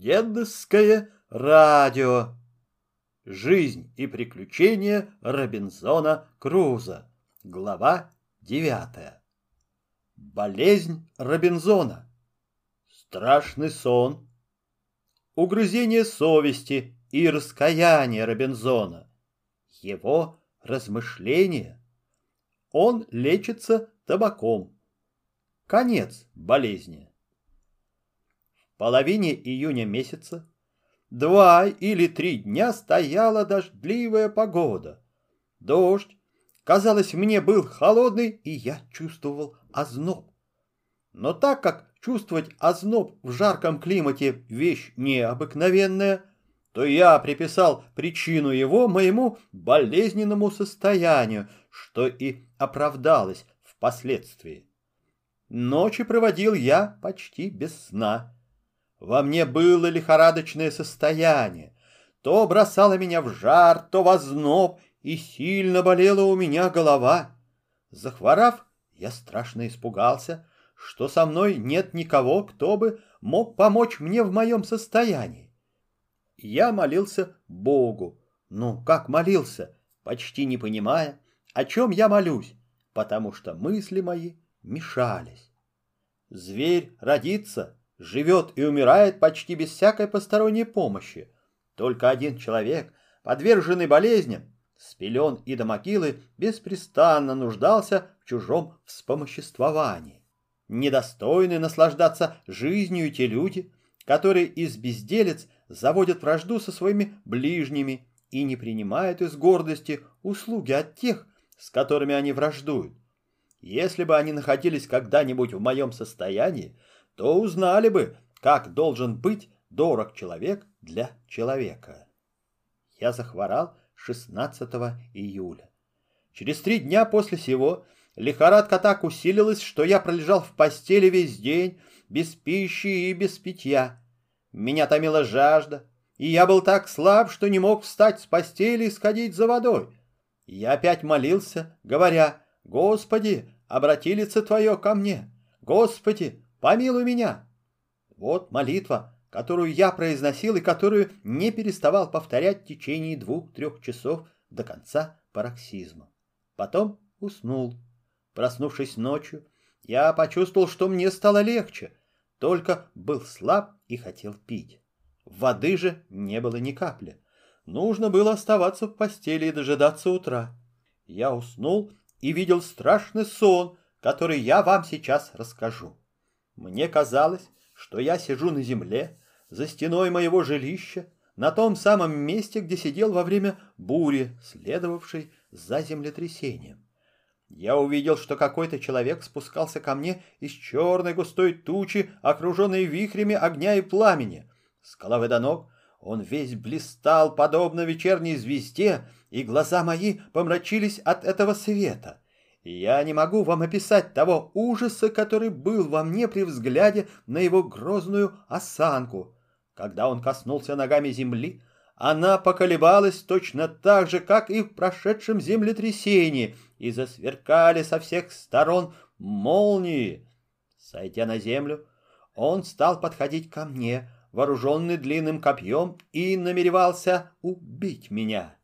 Дедовское радио. Жизнь и приключения Робинзона Круза. Глава девятая. Болезнь Робинзона. Страшный сон. Угрызение совести и раскаяние Робинзона. Его размышления. Он лечится табаком. Конец болезни половине июня месяца два или три дня стояла дождливая погода. Дождь, казалось, мне был холодный, и я чувствовал озноб. Но так как чувствовать озноб в жарком климате вещь необыкновенная, то я приписал причину его моему болезненному состоянию, что и оправдалось впоследствии. Ночи проводил я почти без сна. Во мне было лихорадочное состояние. То бросало меня в жар, то в озноб, и сильно болела у меня голова. Захворав, я страшно испугался, что со мной нет никого, кто бы мог помочь мне в моем состоянии. Я молился Богу. Ну, как молился, почти не понимая, о чем я молюсь, потому что мысли мои мешались. Зверь родится, живет и умирает почти без всякой посторонней помощи. Только один человек, подверженный болезням, с и до могилы, беспрестанно нуждался в чужом вспомоществовании. Недостойны наслаждаться жизнью те люди, которые из безделец заводят вражду со своими ближними и не принимают из гордости услуги от тех, с которыми они враждуют. Если бы они находились когда-нибудь в моем состоянии, то узнали бы, как должен быть дорог человек для человека. Я захворал 16 июля. Через три дня после сего лихорадка так усилилась, что я пролежал в постели весь день, без пищи и без питья. Меня томила жажда, и я был так слаб, что не мог встать с постели и сходить за водой. Я опять молился, говоря, «Господи, обрати лице Твое ко мне! Господи, Помилуй меня!» Вот молитва, которую я произносил и которую не переставал повторять в течение двух-трех часов до конца пароксизма. Потом уснул. Проснувшись ночью, я почувствовал, что мне стало легче, только был слаб и хотел пить. Воды же не было ни капли. Нужно было оставаться в постели и дожидаться утра. Я уснул и видел страшный сон, который я вам сейчас расскажу. Мне казалось, что я сижу на земле, за стеной моего жилища, на том самом месте, где сидел во время бури, следовавшей за землетрясением. Я увидел, что какой-то человек спускался ко мне из черной густой тучи, окруженной вихрями огня и пламени. С головы до ног он весь блистал, подобно вечерней звезде, и глаза мои помрачились от этого света. Я не могу вам описать того ужаса, который был во мне при взгляде на его грозную осанку. Когда он коснулся ногами земли, она поколебалась точно так же, как и в прошедшем землетрясении, и засверкали со всех сторон молнии. Сойдя на землю, он стал подходить ко мне, вооруженный длинным копьем, и намеревался убить меня.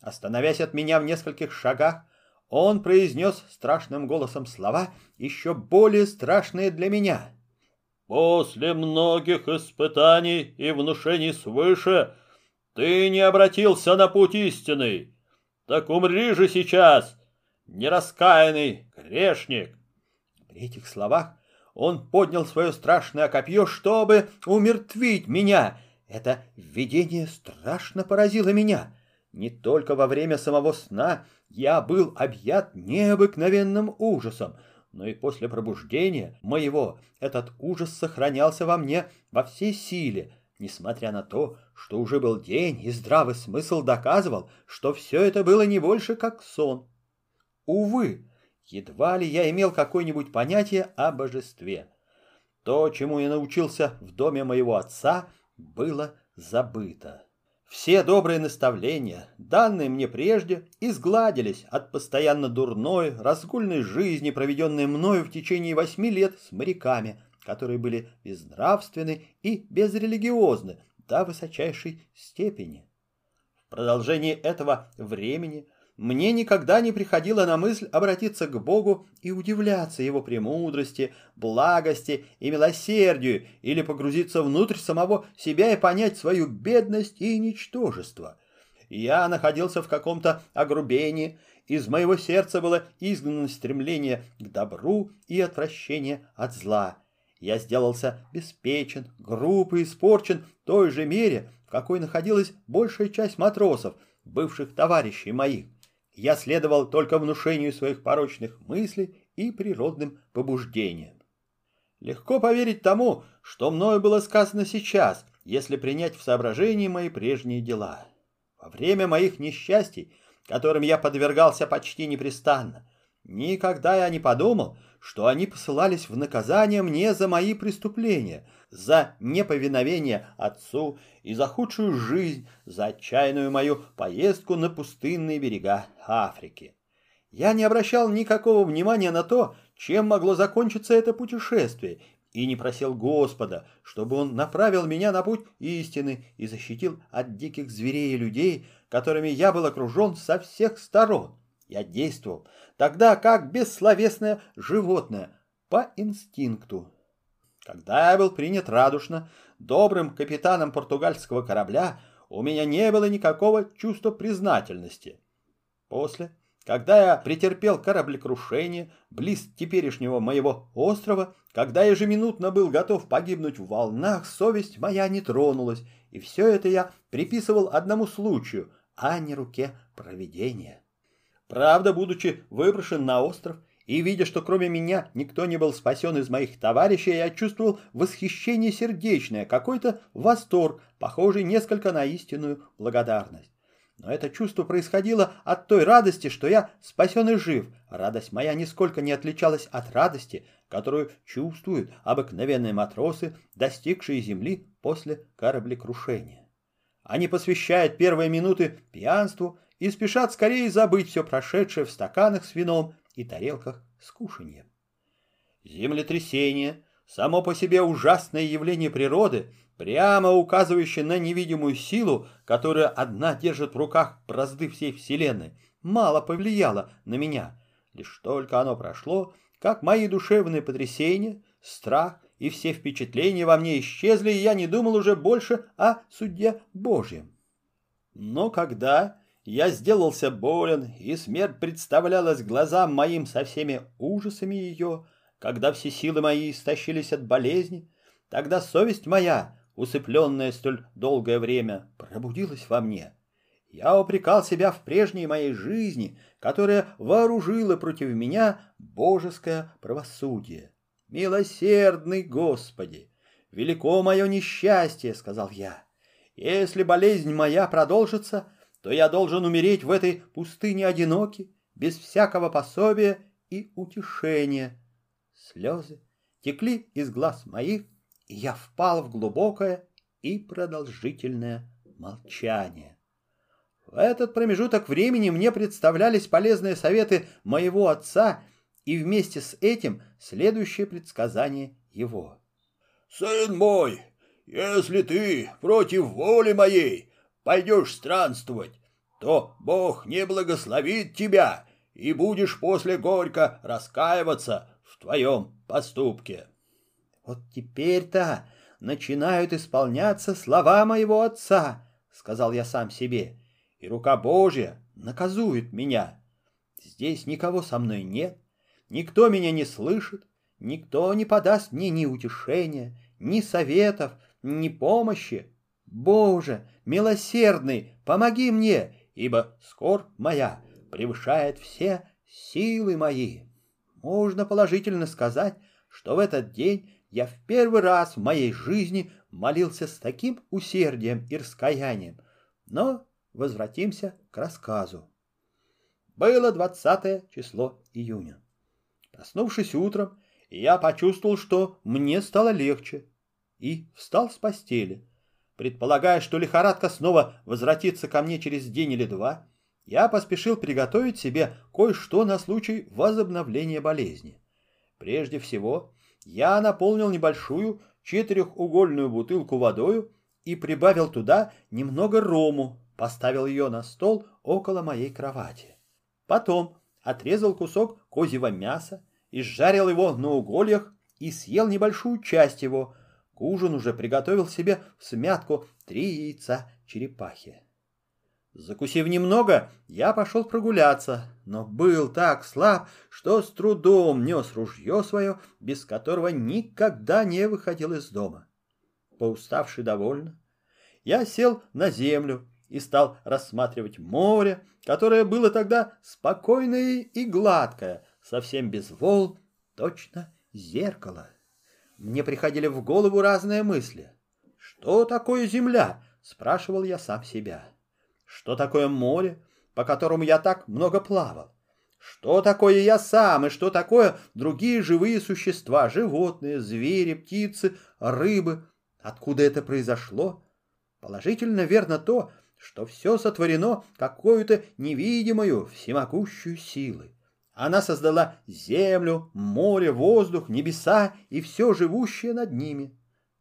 Остановясь от меня в нескольких шагах, он произнес страшным голосом слова, еще более страшные для меня. «После многих испытаний и внушений свыше ты не обратился на путь истинный. Так умри же сейчас, нераскаянный грешник!» При этих словах он поднял свое страшное копье, чтобы умертвить меня. Это видение страшно поразило меня. Не только во время самого сна я был объят необыкновенным ужасом, но и после пробуждения моего этот ужас сохранялся во мне во всей силе, несмотря на то, что уже был день, и здравый смысл доказывал, что все это было не больше как сон. Увы, едва ли я имел какое-нибудь понятие о божестве. То, чему я научился в доме моего отца, было забыто. Все добрые наставления, данные мне прежде, изгладились от постоянно дурной, разгульной жизни, проведенной мною в течение восьми лет с моряками, которые были безнравственны и безрелигиозны до высочайшей степени. В продолжении этого времени мне никогда не приходило на мысль обратиться к Богу и удивляться Его премудрости, благости и милосердию, или погрузиться внутрь самого себя и понять свою бедность и ничтожество. Я находился в каком-то огрубении, из моего сердца было изгнано стремление к добру и отвращение от зла. Я сделался беспечен, груб и испорчен в той же мере, в какой находилась большая часть матросов, бывших товарищей моих. Я следовал только внушению своих порочных мыслей и природным побуждениям. Легко поверить тому, что мною было сказано сейчас, если принять в соображение мои прежние дела. Во время моих несчастий, которым я подвергался почти непрестанно, никогда я не подумал, что они посылались в наказание мне за мои преступления, за неповиновение отцу и за худшую жизнь, за отчаянную мою поездку на пустынные берега Африки. Я не обращал никакого внимания на то, чем могло закончиться это путешествие, и не просил Господа, чтобы Он направил меня на путь истины и защитил от диких зверей и людей, которыми я был окружен со всех сторон. Я действовал тогда как бессловесное животное, по инстинкту. Когда я был принят радушно, добрым капитаном португальского корабля, у меня не было никакого чувства признательности. После, когда я претерпел кораблекрушение близ теперешнего моего острова, когда ежеминутно был готов погибнуть в волнах, совесть моя не тронулась, и все это я приписывал одному случаю, а не руке провидения. Правда, будучи выброшен на остров и видя, что кроме меня никто не был спасен из моих товарищей, я чувствовал восхищение сердечное, какой-то восторг, похожий несколько на истинную благодарность. Но это чувство происходило от той радости, что я спасен и жив. Радость моя нисколько не отличалась от радости, которую чувствуют обыкновенные матросы, достигшие земли после кораблекрушения. Они посвящают первые минуты пьянству и спешат скорее забыть все прошедшее в стаканах с вином и тарелках с кушаньем. Землетрясение, само по себе ужасное явление природы, прямо указывающее на невидимую силу, которая одна держит в руках бразды всей Вселенной, мало повлияло на меня. Лишь только оно прошло, как мои душевные потрясения, страх и все впечатления во мне исчезли, и я не думал уже больше о суде Божьем. Но когда я сделался болен, и смерть представлялась глазам моим со всеми ужасами ее, когда все силы мои истощились от болезни, тогда совесть моя, усыпленная столь долгое время, пробудилась во мне. Я упрекал себя в прежней моей жизни, которая вооружила против меня божеское правосудие. «Милосердный Господи! Велико мое несчастье!» — сказал я. «Если болезнь моя продолжится, — то я должен умереть в этой пустыне одинокий, без всякого пособия и утешения. Слезы текли из глаз моих, и я впал в глубокое и продолжительное молчание. В этот промежуток времени мне представлялись полезные советы моего отца и вместе с этим следующее предсказание его. «Сын мой, если ты против воли моей пойдешь странствовать, то Бог не благословит тебя, и будешь после горько раскаиваться в твоем поступке. Вот теперь-то начинают исполняться слова моего отца, сказал я сам себе, и рука Божья наказует меня. Здесь никого со мной нет, никто меня не слышит, никто не подаст мне ни утешения, ни советов, ни помощи. Боже, милосердный, помоги мне, ибо скорбь моя превышает все силы мои. Можно положительно сказать, что в этот день я в первый раз в моей жизни молился с таким усердием и раскаянием. Но возвратимся к рассказу. Было двадцатое число июня. Проснувшись утром, я почувствовал, что мне стало легче, и встал с постели. Предполагая, что лихорадка снова возвратится ко мне через день или два, я поспешил приготовить себе кое-что на случай возобновления болезни. Прежде всего, я наполнил небольшую четырехугольную бутылку водою и прибавил туда немного рому, поставил ее на стол около моей кровати. Потом отрезал кусок козьего мяса, изжарил его на угольях и съел небольшую часть его. К ужину уже приготовил себе в смятку три яйца черепахи. Закусив немного, я пошел прогуляться, но был так слаб, что с трудом нес ружье свое, без которого никогда не выходил из дома. Поуставший довольно, я сел на землю и стал рассматривать море, которое было тогда спокойное и гладкое, совсем без волн, точно зеркало. Мне приходили в голову разные мысли. «Что такое земля?» — спрашивал я сам себя. «Что такое море, по которому я так много плавал? Что такое я сам и что такое другие живые существа, животные, звери, птицы, рыбы? Откуда это произошло? Положительно верно то, что все сотворено какой-то невидимою всемогущую силой. Она создала землю, море, воздух, небеса и все живущее над ними.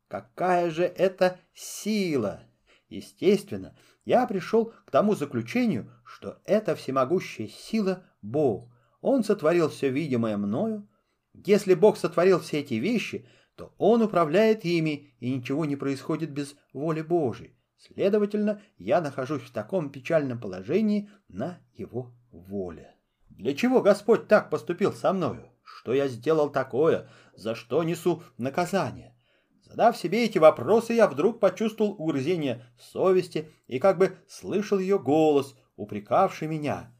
Какая же это сила! Естественно, я пришел к тому заключению, что эта всемогущая сила — Бог. Он сотворил все видимое мною. Если Бог сотворил все эти вещи, то Он управляет ими, и ничего не происходит без воли Божией. Следовательно, я нахожусь в таком печальном положении на Его воле. Для чего Господь так поступил со мною? Что я сделал такое? За что несу наказание? Задав себе эти вопросы, я вдруг почувствовал угрызение совести и как бы слышал ее голос, упрекавший меня.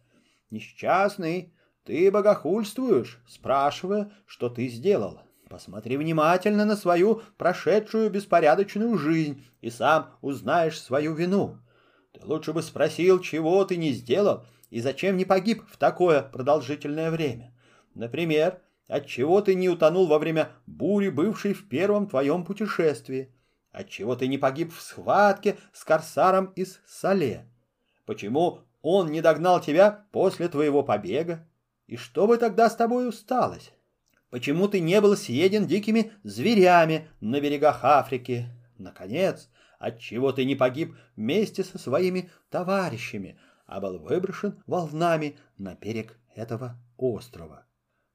«Несчастный, ты богохульствуешь, спрашивая, что ты сделал. Посмотри внимательно на свою прошедшую беспорядочную жизнь и сам узнаешь свою вину. Ты лучше бы спросил, чего ты не сделал, и зачем не погиб в такое продолжительное время? Например, отчего ты не утонул во время бури, бывшей в первом твоем путешествии? Отчего ты не погиб в схватке с корсаром из Сале? Почему он не догнал тебя после твоего побега? И что бы тогда с тобой усталось? Почему ты не был съеден дикими зверями на берегах Африки? Наконец, отчего ты не погиб вместе со своими товарищами, а был выброшен волнами на берег этого острова.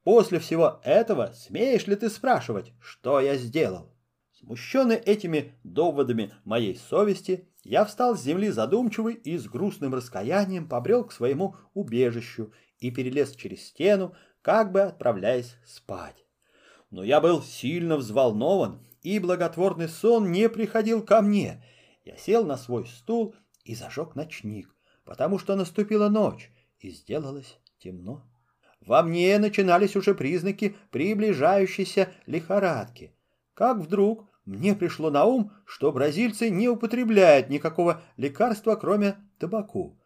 После всего этого смеешь ли ты спрашивать, что я сделал? Смущенный этими доводами моей совести, я встал с земли задумчивый и с грустным раскаянием побрел к своему убежищу и перелез через стену, как бы отправляясь спать. Но я был сильно взволнован, и благотворный сон не приходил ко мне. Я сел на свой стул и зажег ночник потому что наступила ночь, и сделалось темно. Во мне начинались уже признаки приближающейся лихорадки. Как вдруг мне пришло на ум, что бразильцы не употребляют никакого лекарства, кроме табаку.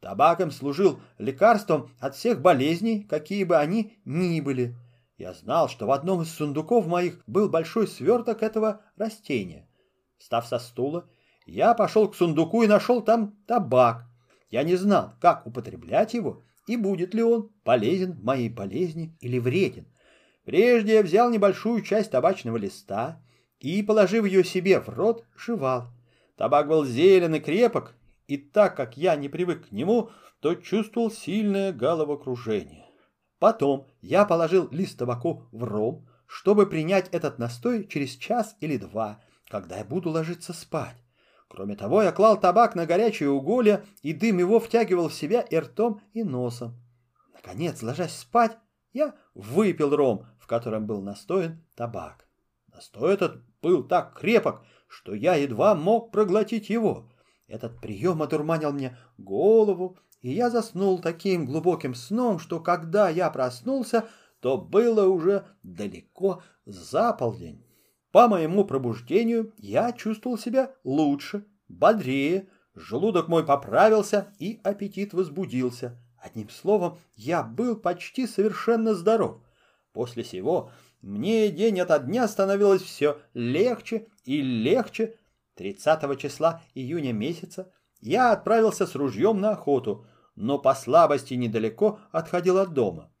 Табаком служил лекарством от всех болезней, какие бы они ни были. Я знал, что в одном из сундуков моих был большой сверток этого растения. Встав со стула, я пошел к сундуку и нашел там табак, я не знал, как употреблять его и будет ли он полезен моей болезни или вреден. Прежде я взял небольшую часть табачного листа и, положив ее себе в рот, жевал. Табак был зелен и крепок, и так как я не привык к нему, то чувствовал сильное головокружение. Потом я положил лист табаку в ром, чтобы принять этот настой через час или два, когда я буду ложиться спать. Кроме того, я клал табак на горячие уголья, и дым его втягивал в себя и ртом, и носом. Наконец, ложась спать, я выпил ром, в котором был настоен табак. Настой этот был так крепок, что я едва мог проглотить его. Этот прием одурманил мне голову, и я заснул таким глубоким сном, что когда я проснулся, то было уже далеко за полдень. По моему пробуждению я чувствовал себя лучше, бодрее, желудок мой поправился и аппетит возбудился. Одним словом, я был почти совершенно здоров. После сего мне день ото дня становилось все легче и легче. 30 числа июня месяца я отправился с ружьем на охоту, но по слабости недалеко отходил от дома.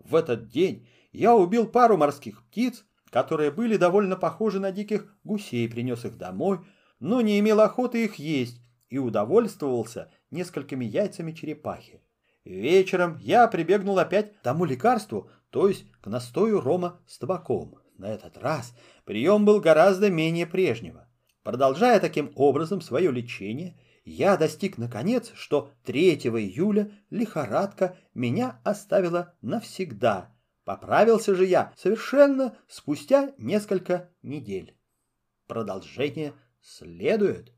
В этот день я убил пару морских птиц, которые были довольно похожи на диких гусей, принес их домой, но не имел охоты их есть и удовольствовался несколькими яйцами черепахи. Вечером я прибегнул опять к тому лекарству, то есть к настою рома с табаком. На этот раз прием был гораздо менее прежнего. Продолжая таким образом свое лечение, я достиг наконец, что 3 июля лихорадка меня оставила навсегда. Поправился же я совершенно спустя несколько недель. Продолжение следует.